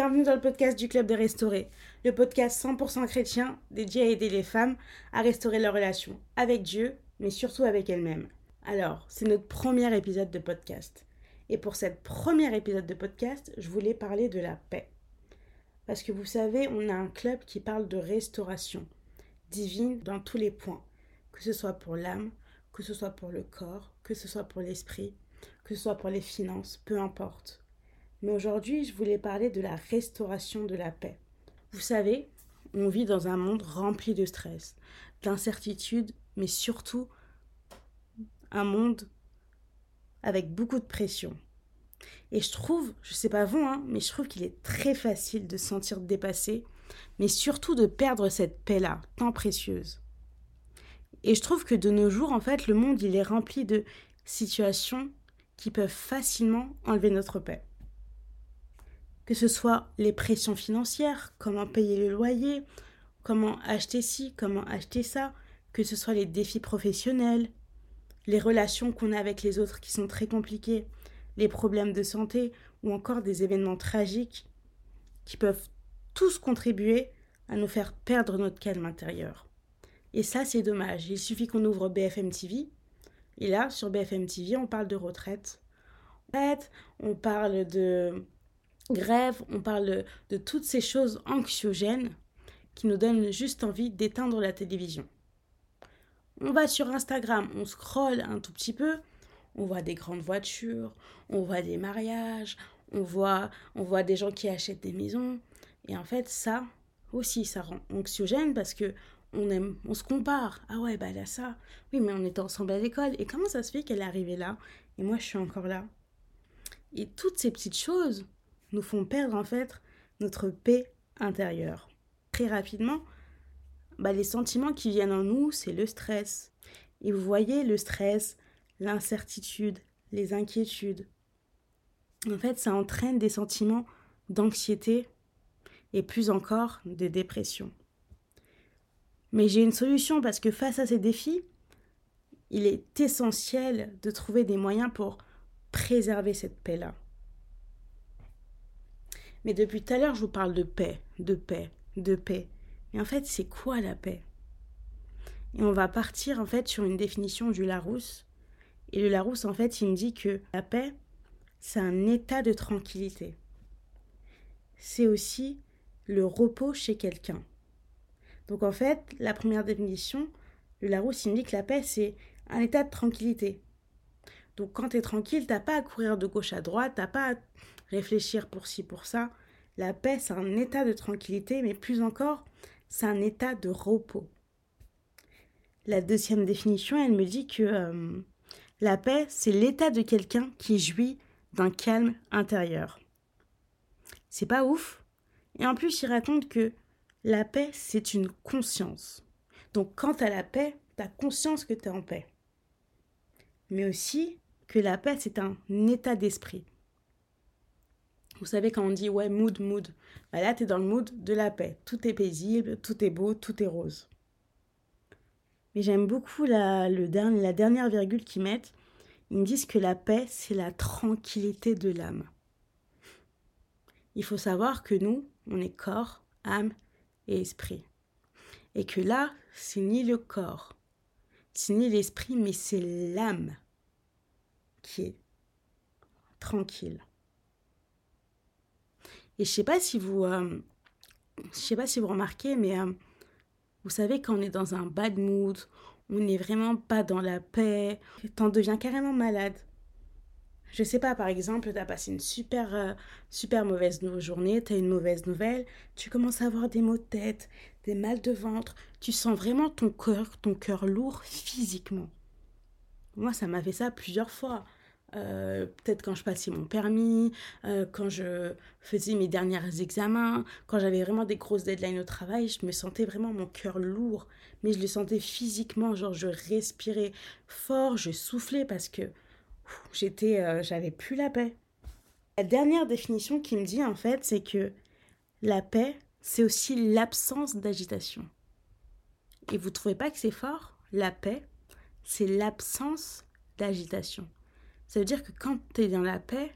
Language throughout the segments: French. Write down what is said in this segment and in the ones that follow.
bienvenue dans le podcast du Club des Restaurés, le podcast 100% chrétien dédié à aider les femmes à restaurer leur relation avec Dieu, mais surtout avec elles-mêmes. Alors, c'est notre premier épisode de podcast. Et pour cette premier épisode de podcast, je voulais parler de la paix. Parce que vous savez, on a un club qui parle de restauration divine dans tous les points, que ce soit pour l'âme, que ce soit pour le corps, que ce soit pour l'esprit, que ce soit pour les finances, peu importe. Mais aujourd'hui, je voulais parler de la restauration de la paix. Vous savez, on vit dans un monde rempli de stress, d'incertitude, mais surtout un monde avec beaucoup de pression. Et je trouve, je sais pas vous, hein, mais je trouve qu'il est très facile de se sentir dépassé, mais surtout de perdre cette paix-là, tant précieuse. Et je trouve que de nos jours, en fait, le monde, il est rempli de situations qui peuvent facilement enlever notre paix que ce soit les pressions financières, comment payer le loyer, comment acheter ci, comment acheter ça, que ce soit les défis professionnels, les relations qu'on a avec les autres qui sont très compliquées, les problèmes de santé ou encore des événements tragiques qui peuvent tous contribuer à nous faire perdre notre calme intérieur. Et ça, c'est dommage. Il suffit qu'on ouvre BFM TV. Et là, sur BFM TV, on parle de retraite. On parle de grève, on parle de, toutes ces choses anxiogènes qui nous donnent juste envie d'éteindre la télévision. On va sur Instagram, on scrolle un tout petit peu, on voit des grandes voitures, on voit des mariages, on voit, on voit des gens qui achètent des maisons. Et en fait, ça aussi, ça rend anxiogène parce que on aime, on se compare. Ah ouais, bah elle a ça. Oui, mais on était ensemble à l'école. Et comment ça se fait qu'elle est arrivée là? Et moi je suis encore là Et toutes ces petites choses, nous font perdre en fait notre paix intérieure. Très rapidement, bah, les sentiments qui viennent en nous, c'est le stress. Et vous voyez, le stress, l'incertitude, les inquiétudes. En fait, ça entraîne des sentiments d'anxiété et plus encore de dépression. Mais j'ai une solution parce que face à ces défis, il est essentiel de trouver des moyens pour préserver cette paix-là. Mais depuis tout à l'heure, je vous parle de paix, de paix, de paix. Mais en fait, c'est quoi la paix? Et on va partir en fait sur une définition du Larousse. Et le Larousse, en fait, il me dit que la paix, c'est un état de tranquillité. C'est aussi le repos chez quelqu'un. Donc en fait, la première définition, le Larousse, il me dit que la paix, c'est un état de tranquillité. Donc quand tu es tranquille, t'as pas à courir de gauche à droite, t'as pas réfléchir pour ci, pour ça. La paix, c'est un état de tranquillité, mais plus encore, c'est un état de repos. La deuxième définition, elle me dit que euh, la paix, c'est l'état de quelqu'un qui jouit d'un calme intérieur. C'est pas ouf. Et en plus, il raconte que la paix, c'est une conscience. Donc quand tu as la paix, tu as conscience que tu es en paix. Mais aussi que la paix, c'est un état d'esprit. Vous savez, quand on dit ouais, mood, mood, bah là, tu es dans le mood de la paix. Tout est paisible, tout est beau, tout est rose. Mais j'aime beaucoup la, la dernière virgule qu'ils mettent. Ils me disent que la paix, c'est la tranquillité de l'âme. Il faut savoir que nous, on est corps, âme et esprit. Et que là, c'est ni le corps, c'est ni l'esprit, mais c'est l'âme qui est tranquille. Et je sais pas si vous, euh, je sais pas si vous remarquez, mais euh, vous savez quand on est dans un bad mood, on n'est vraiment pas dans la paix, t'en deviens carrément malade. Je sais pas, par exemple, tu as passé une super, euh, super mauvaise journée, tu as une mauvaise nouvelle, tu commences à avoir des maux de tête, des mal de ventre, tu sens vraiment ton cœur, ton cœur lourd physiquement. Moi, ça m'a fait ça plusieurs fois. Euh, peut-être quand je passais mon permis, euh, quand je faisais mes derniers examens, quand j'avais vraiment des grosses deadlines au travail, je me sentais vraiment mon cœur lourd, mais je le sentais physiquement, genre je respirais fort, je soufflais parce que j'étais, euh, j'avais plus la paix. La dernière définition qui me dit en fait, c'est que la paix, c'est aussi l'absence d'agitation. Et vous trouvez pas que c'est fort? La paix, c'est l'absence d'agitation. Ça veut dire que quand tu es dans la paix,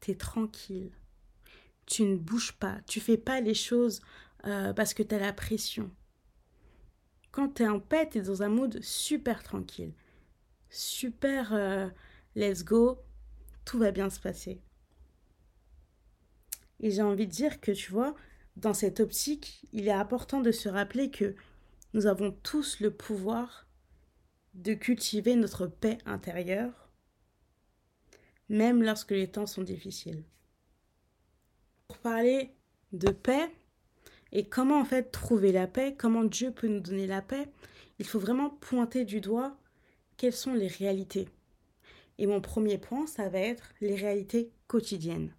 tu es tranquille. tu ne bouges pas, tu fais pas les choses euh, parce que tu as la pression. Quand tu es en paix, tu es dans un mood super tranquille, super euh, let's go, tout va bien se passer. Et j'ai envie de dire que tu vois, dans cette optique, il est important de se rappeler que nous avons tous le pouvoir de cultiver notre paix intérieure, même lorsque les temps sont difficiles. Pour parler de paix et comment en fait trouver la paix, comment Dieu peut nous donner la paix, il faut vraiment pointer du doigt quelles sont les réalités. Et mon premier point, ça va être les réalités quotidiennes.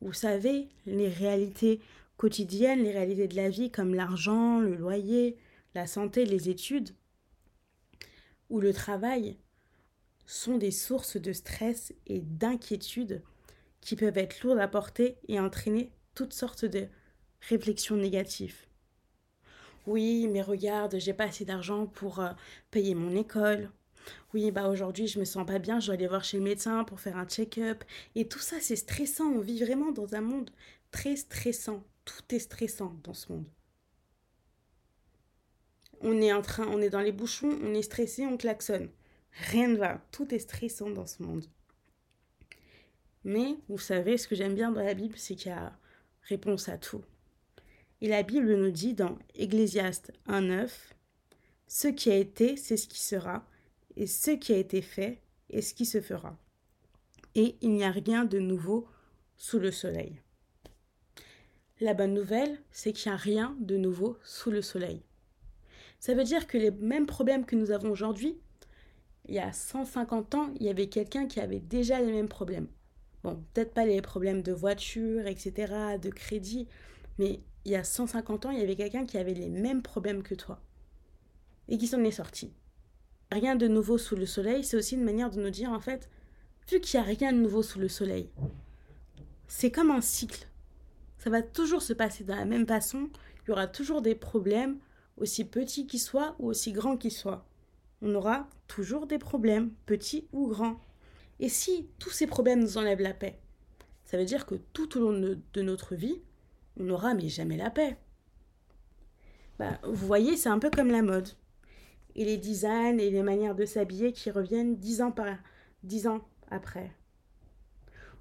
Vous savez, les réalités quotidiennes, les réalités de la vie comme l'argent, le loyer, la santé, les études ou le travail sont des sources de stress et d'inquiétude qui peuvent être lourdes à porter et entraîner toutes sortes de réflexions négatives. Oui, mais regarde, j'ai pas assez d'argent pour euh, payer mon école. Oui, bah aujourd'hui je me sens pas bien, je dois aller voir chez le médecin pour faire un check-up. Et tout ça, c'est stressant. On vit vraiment dans un monde très stressant. Tout est stressant dans ce monde. On est en train, on est dans les bouchons, on est stressé, on klaxonne. Rien ne va. Tout est stressant dans ce monde. Mais vous savez, ce que j'aime bien dans la Bible, c'est qu'il y a réponse à tout. Et la Bible nous dit dans Ecclésiaste 1.9, Ce qui a été, c'est ce qui sera, et ce qui a été fait est ce qui se fera. Et il n'y a rien de nouveau sous le soleil. La bonne nouvelle, c'est qu'il n'y a rien de nouveau sous le soleil. Ça veut dire que les mêmes problèmes que nous avons aujourd'hui, il y a 150 ans, il y avait quelqu'un qui avait déjà les mêmes problèmes. Bon, peut-être pas les problèmes de voiture, etc., de crédit, mais il y a 150 ans, il y avait quelqu'un qui avait les mêmes problèmes que toi et qui s'en est sorti. Rien de nouveau sous le soleil, c'est aussi une manière de nous dire en fait, vu qu'il n'y a rien de nouveau sous le soleil, c'est comme un cycle. Ça va toujours se passer de la même façon, il y aura toujours des problèmes, aussi petits qu'ils soient ou aussi grands qu'ils soient. On aura toujours des problèmes, petits ou grands. Et si tous ces problèmes nous enlèvent la paix, ça veut dire que tout au long de notre vie, on n'aura mais jamais la paix. Bah, vous voyez, c'est un peu comme la mode. Et les designs et les manières de s'habiller qui reviennent dix ans, par... dix ans après.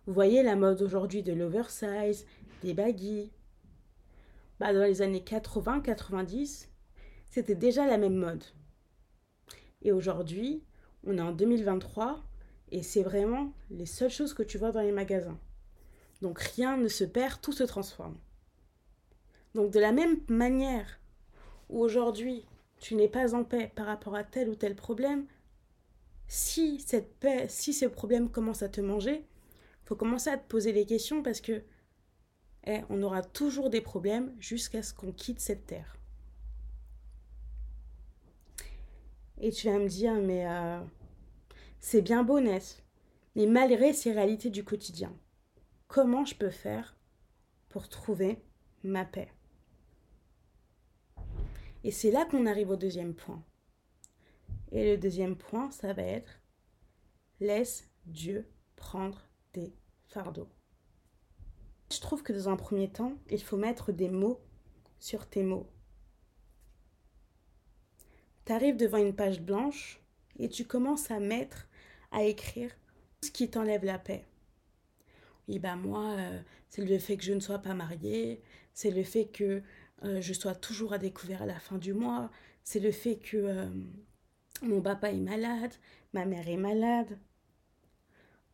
Vous voyez la mode aujourd'hui de l'oversize, des baggy. Bah, dans les années 80-90, c'était déjà la même mode. Et aujourd'hui, on est en 2023 et c'est vraiment les seules choses que tu vois dans les magasins. Donc rien ne se perd, tout se transforme. Donc de la même manière où aujourd'hui tu n'es pas en paix par rapport à tel ou tel problème, si cette paix, si ce problème commence à te manger, faut commencer à te poser des questions parce que eh, on aura toujours des problèmes jusqu'à ce qu'on quitte cette terre. Et tu vas me dire, mais euh, c'est bien beau, Ness, mais malgré ces réalités du quotidien, comment je peux faire pour trouver ma paix? Et c'est là qu'on arrive au deuxième point. Et le deuxième point, ça va être laisse Dieu prendre tes fardeaux. Je trouve que dans un premier temps, il faut mettre des mots sur tes mots. Tu arrives devant une page blanche et tu commences à mettre, à écrire ce qui t'enlève la paix. Oui, bah moi, euh, c'est le fait que je ne sois pas mariée, c'est le fait que euh, je sois toujours à découvert à la fin du mois, c'est le fait que euh, mon papa est malade, ma mère est malade.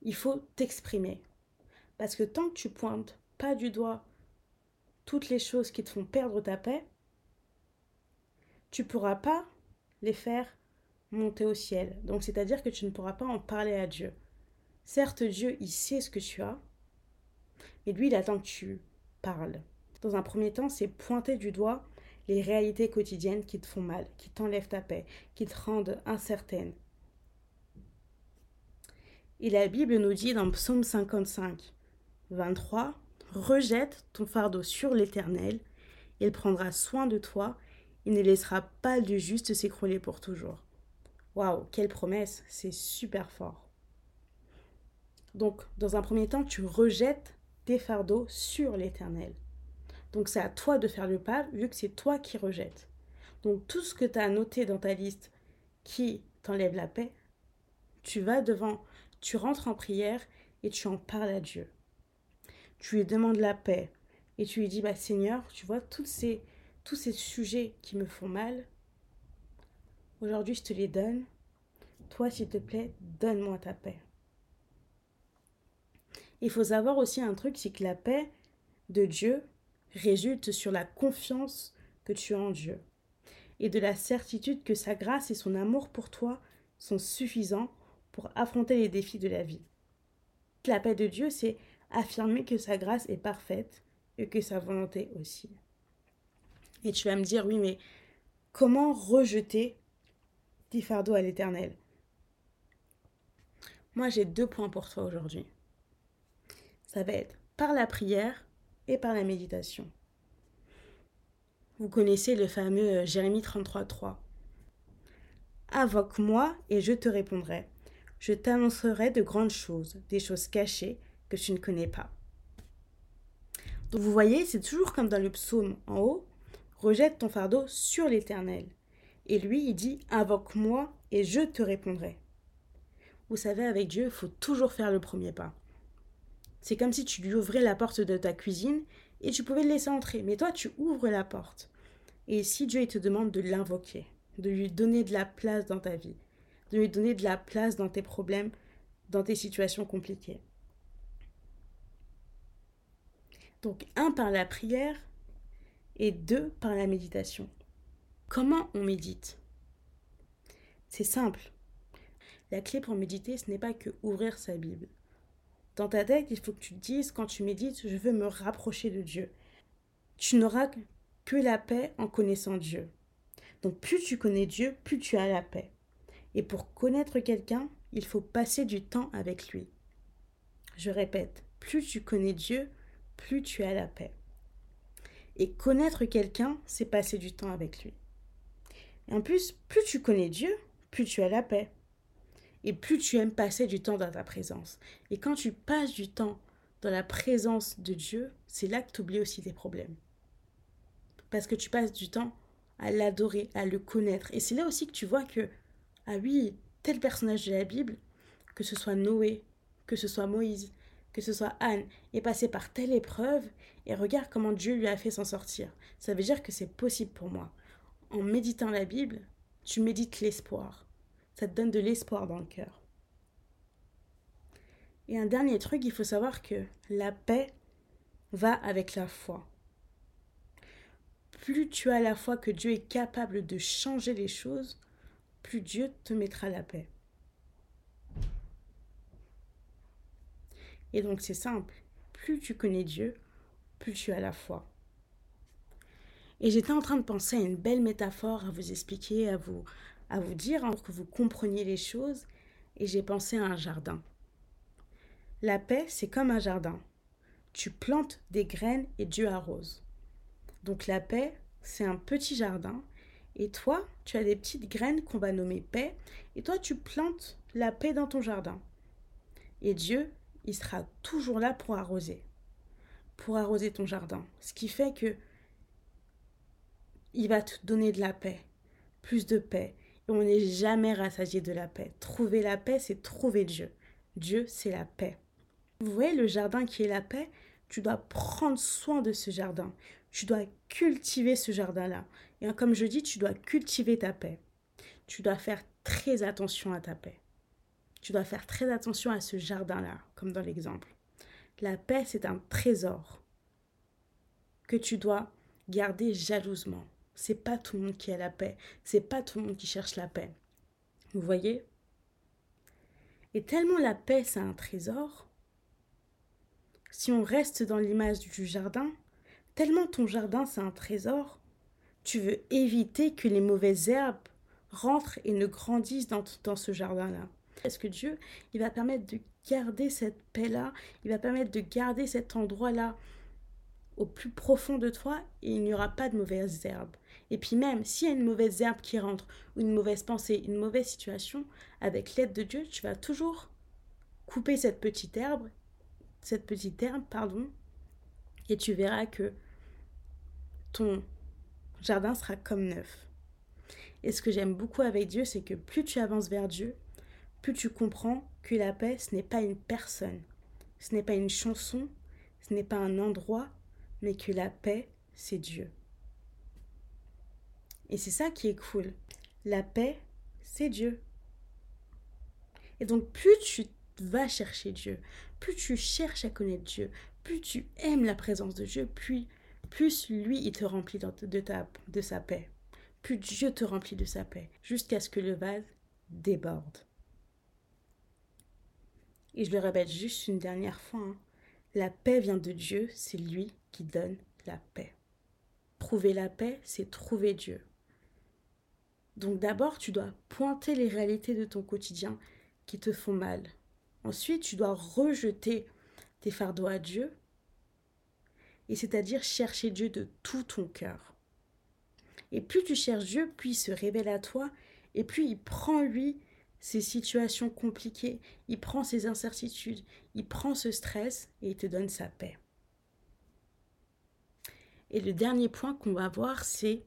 Il faut t'exprimer. Parce que tant que tu pointes pas du doigt toutes les choses qui te font perdre ta paix, tu pourras pas les faire monter au ciel. Donc c'est-à-dire que tu ne pourras pas en parler à Dieu. Certes, Dieu, il sait ce que tu as, mais lui, il attend que tu parles. Dans un premier temps, c'est pointer du doigt les réalités quotidiennes qui te font mal, qui t'enlèvent ta paix, qui te rendent incertaine. Et la Bible nous dit dans Psaume 55, 23, Rejette ton fardeau sur l'Éternel, il prendra soin de toi, il ne laissera pas du juste s'écrouler pour toujours. Waouh, quelle promesse, c'est super fort. Donc, dans un premier temps, tu rejettes tes fardeaux sur l'Éternel. Donc c'est à toi de faire le pas, vu que c'est toi qui rejettes. Donc tout ce que tu as noté dans ta liste qui t'enlève la paix, tu vas devant, tu rentres en prière et tu en parles à Dieu. Tu lui demandes la paix et tu lui dis, bah Seigneur, tu vois, tous ces, tous ces sujets qui me font mal, aujourd'hui je te les donne. Toi, s'il te plaît, donne-moi ta paix. Il faut savoir aussi un truc, c'est que la paix de Dieu résulte sur la confiance que tu as en Dieu et de la certitude que sa grâce et son amour pour toi sont suffisants pour affronter les défis de la vie. La paix de Dieu, c'est affirmer que sa grâce est parfaite et que sa volonté aussi. Et tu vas me dire, oui, mais comment rejeter tes fardeaux à l'éternel? Moi, j'ai deux points pour toi aujourd'hui. Ça va être par la prière et par la méditation. Vous connaissez le fameux euh, Jérémie 33.3. Invoque-moi et je te répondrai. Je t'annoncerai de grandes choses, des choses cachées que tu ne connais pas. Donc vous voyez, c'est toujours comme dans le psaume en haut, rejette ton fardeau sur l'Éternel. Et lui, il dit, invoque-moi et je te répondrai. Vous savez, avec Dieu, il faut toujours faire le premier pas. C'est comme si tu lui ouvrais la porte de ta cuisine et tu pouvais le laisser entrer. Mais toi, tu ouvres la porte. Et si Dieu il te demande de l'invoquer, de lui donner de la place dans ta vie, de lui donner de la place dans tes problèmes, dans tes situations compliquées. Donc, un par la prière et deux par la méditation. Comment on médite? C'est simple. La clé pour méditer, ce n'est pas que ouvrir sa Bible. Dans ta tête, il faut que tu te dises, quand tu médites, je veux me rapprocher de Dieu. Tu n'auras que la paix en connaissant Dieu. Donc plus tu connais Dieu, plus tu as la paix. Et pour connaître quelqu'un, il faut passer du temps avec lui. Je répète, plus tu connais Dieu, plus tu as la paix. Et connaître quelqu'un, c'est passer du temps avec lui. Et en plus, plus tu connais Dieu, plus tu as la paix et plus tu aimes passer du temps dans ta présence. Et quand tu passes du temps dans la présence de Dieu, c'est là que tu oublies aussi tes problèmes. Parce que tu passes du temps à l'adorer, à le connaître. Et c'est là aussi que tu vois que, ah oui, tel personnage de la Bible, que ce soit Noé, que ce soit Moïse, que ce soit Anne, est passé par telle épreuve, et regarde comment Dieu lui a fait s'en sortir. Ça veut dire que c'est possible pour moi. En méditant la Bible, tu médites l'espoir ça te donne de l'espoir dans le cœur. Et un dernier truc, il faut savoir que la paix va avec la foi. Plus tu as la foi que Dieu est capable de changer les choses, plus Dieu te mettra la paix. Et donc c'est simple, plus tu connais Dieu, plus tu as la foi. Et j'étais en train de penser à une belle métaphore à vous expliquer, à vous, à vous dire pour que vous compreniez les choses et j'ai pensé à un jardin. La paix, c'est comme un jardin. Tu plantes des graines et Dieu arrose. Donc la paix, c'est un petit jardin et toi, tu as des petites graines qu'on va nommer paix et toi, tu plantes la paix dans ton jardin. Et Dieu, il sera toujours là pour arroser, pour arroser ton jardin. Ce qui fait que il va te donner de la paix, plus de paix, on n'est jamais rassasié de la paix. Trouver la paix, c'est trouver Dieu. Dieu, c'est la paix. Vous voyez le jardin qui est la paix Tu dois prendre soin de ce jardin. Tu dois cultiver ce jardin-là. Et comme je dis, tu dois cultiver ta paix. Tu dois faire très attention à ta paix. Tu dois faire très attention à ce jardin-là, comme dans l'exemple. La paix, c'est un trésor que tu dois garder jalousement. C'est pas tout le monde qui a la paix. C'est pas tout le monde qui cherche la paix. Vous voyez? Et tellement la paix, c'est un trésor, si on reste dans l'image du jardin, tellement ton jardin, c'est un trésor, tu veux éviter que les mauvaises herbes rentrent et ne grandissent dans, dans ce jardin-là. Est-ce que Dieu, il va permettre de garder cette paix-là, il va permettre de garder cet endroit-là au plus profond de toi et il n'y aura pas de mauvaises herbes. Et puis même, s'il y a une mauvaise herbe qui rentre, ou une mauvaise pensée, une mauvaise situation, avec l'aide de Dieu, tu vas toujours couper cette petite herbe, cette petite herbe, pardon, et tu verras que ton jardin sera comme neuf. Et ce que j'aime beaucoup avec Dieu, c'est que plus tu avances vers Dieu, plus tu comprends que la paix, ce n'est pas une personne, ce n'est pas une chanson, ce n'est pas un endroit, mais que la paix, c'est Dieu. Et c'est ça qui est cool. La paix, c'est Dieu. Et donc plus tu vas chercher Dieu, plus tu cherches à connaître Dieu, plus tu aimes la présence de Dieu, plus, plus lui, il te remplit de, de sa paix. Plus Dieu te remplit de sa paix, jusqu'à ce que le vase déborde. Et je le répète juste une dernière fois, hein. la paix vient de Dieu, c'est lui qui donne la paix. Prouver la paix, c'est trouver Dieu. Donc d'abord, tu dois pointer les réalités de ton quotidien qui te font mal. Ensuite, tu dois rejeter tes fardeaux à Dieu, et c'est-à-dire chercher Dieu de tout ton cœur. Et plus tu cherches Dieu, plus il se révèle à toi, et plus il prend lui ces situations compliquées, il prend ses incertitudes, il prend ce stress et il te donne sa paix. Et le dernier point qu'on va voir, c'est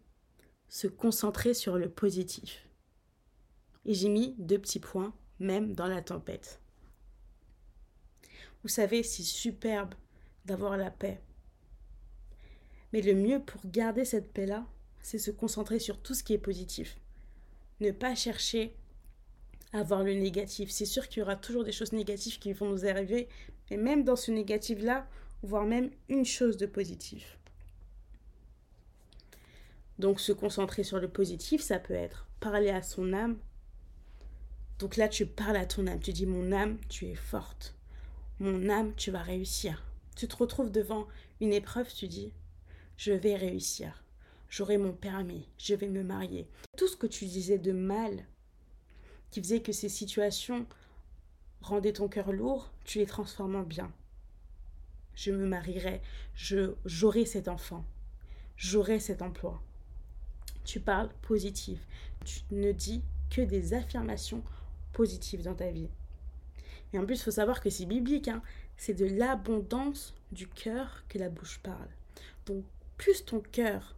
se concentrer sur le positif. Et j'ai mis deux petits points, même dans la tempête. Vous savez, c'est superbe d'avoir la paix. Mais le mieux pour garder cette paix-là, c'est se concentrer sur tout ce qui est positif. Ne pas chercher à voir le négatif. C'est sûr qu'il y aura toujours des choses négatives qui vont nous arriver, mais même dans ce négatif-là, voir même une chose de positif. Donc se concentrer sur le positif, ça peut être parler à son âme. Donc là, tu parles à ton âme, tu dis mon âme, tu es forte. Mon âme, tu vas réussir. Tu te retrouves devant une épreuve, tu dis je vais réussir. J'aurai mon permis, je vais me marier. Tout ce que tu disais de mal, qui faisait que ces situations rendaient ton cœur lourd, tu les transformes en bien. Je me marierai, je j'aurai cet enfant, j'aurai cet emploi tu parles positif. Tu ne dis que des affirmations positives dans ta vie. Et en plus, il faut savoir que c'est biblique. Hein. C'est de l'abondance du cœur que la bouche parle. Donc, plus ton cœur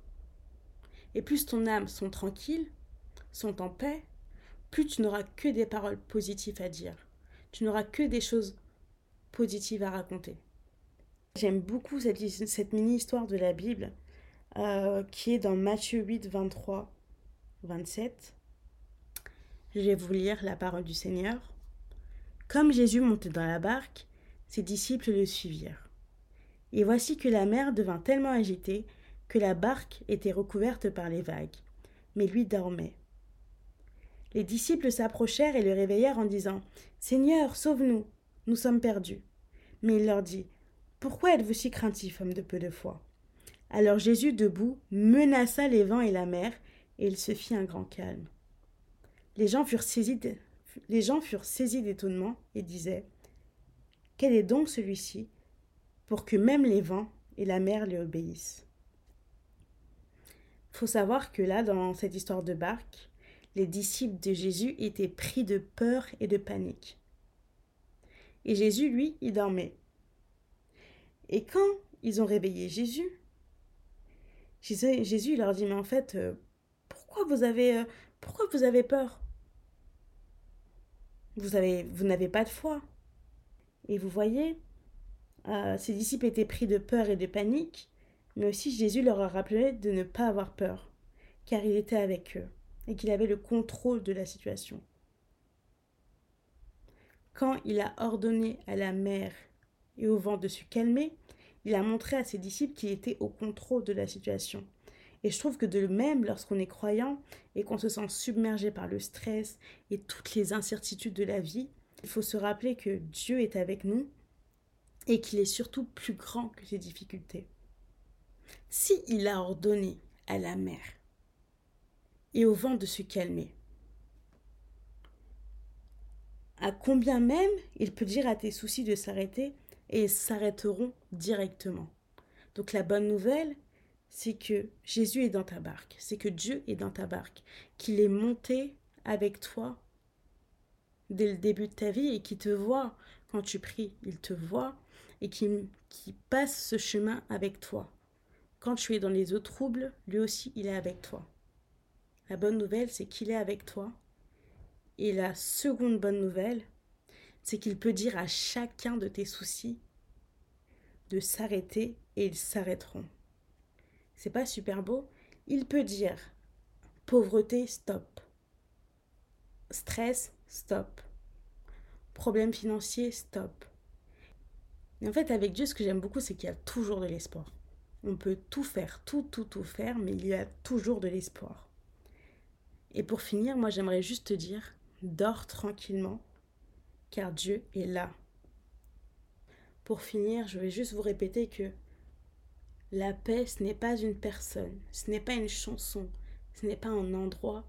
et plus ton âme sont tranquilles, sont en paix, plus tu n'auras que des paroles positives à dire. Tu n'auras que des choses positives à raconter. J'aime beaucoup cette, mini-histoire de la Bible euh, qui est dans Matthieu 8, 23, 27. Je vais vous lire la parole du Seigneur. Comme Jésus montait dans la barque, ses disciples le suivirent. Et voici que la mer devint tellement agitée que la barque était recouverte par les vagues, mais lui dormait. Les disciples s'approchèrent et le réveillèrent en disant Seigneur, sauve-nous, nous sommes perdus. Mais il leur dit Pourquoi êtes-vous si craintifs, homme de peu de foi? Alors Jésus, debout, menaça les vents et la mer, et il se fit un grand calme. Les gens furent saisis, d'étonnement et disaient Quel est donc celui-ci pour que même les vents et la mer lui obéissent? Faut savoir que là, dans cette histoire de barque, les disciples de Jésus étaient pris de peur et de panique. Et Jésus, lui, il dormait. Et quand ils ont réveillé Jésus, Jésus, leur dit, mais en fait, euh, pourquoi vous avez, euh, pourquoi vous avez peur? Vous avez, vous n'avez pas de foi. Et vous voyez, euh, ces disciples étaient pris de peur et de panique, mais aussi Jésus leur a rappelé de ne pas avoir peur, car il était avec eux et qu'il avait le contrôle de la situation. Quand il a ordonné à la mer et au vent de se calmer, il a montré à ses disciples qu'il était au contrôle de la situation. Et je trouve que de même, lorsqu'on est croyant et qu'on se sent submergé par le stress et toutes les incertitudes de la vie, il faut se rappeler que Dieu est avec nous et qu'il est surtout plus grand que ces difficultés. Si il a ordonné à la mer et au vent de se calmer, à combien même il peut dire à tes soucis de s'arrêter et s'arrêteront directement. Donc la bonne nouvelle, c'est que Jésus est dans ta barque, c'est que Dieu est dans ta barque, qu'il est monté avec toi dès le début de ta vie et qu'il te voit quand tu pries, il te voit et qui, qui passe ce chemin avec toi. Quand tu es dans les eaux troubles, lui aussi, il est avec toi. La bonne nouvelle, c'est qu'il est avec toi. Et la seconde bonne nouvelle, c'est qu'il peut dire à chacun de tes soucis de s'arrêter et ils s'arrêteront. C'est pas super beau? Il peut dire pauvreté, stop. Stress, stop. Problème financier, stop. Et en fait, avec Dieu, ce que j'aime beaucoup, c'est qu'il y a toujours de l'espoir. On peut tout faire, tout, tout, tout faire, mais il y a toujours de l'espoir. Et pour finir, moi, j'aimerais juste te dire, dors tranquillement, car Dieu est là. Pour finir, je vais juste vous répéter que la paix, ce n'est pas une personne, ce n'est pas une chanson, ce n'est pas un endroit,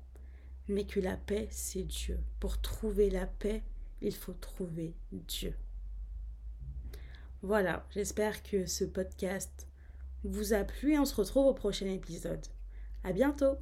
mais que la paix, c'est Dieu. Pour trouver la paix, il faut trouver Dieu. Voilà, j'espère que ce podcast vous a plu et on se retrouve au prochain épisode. À bientôt!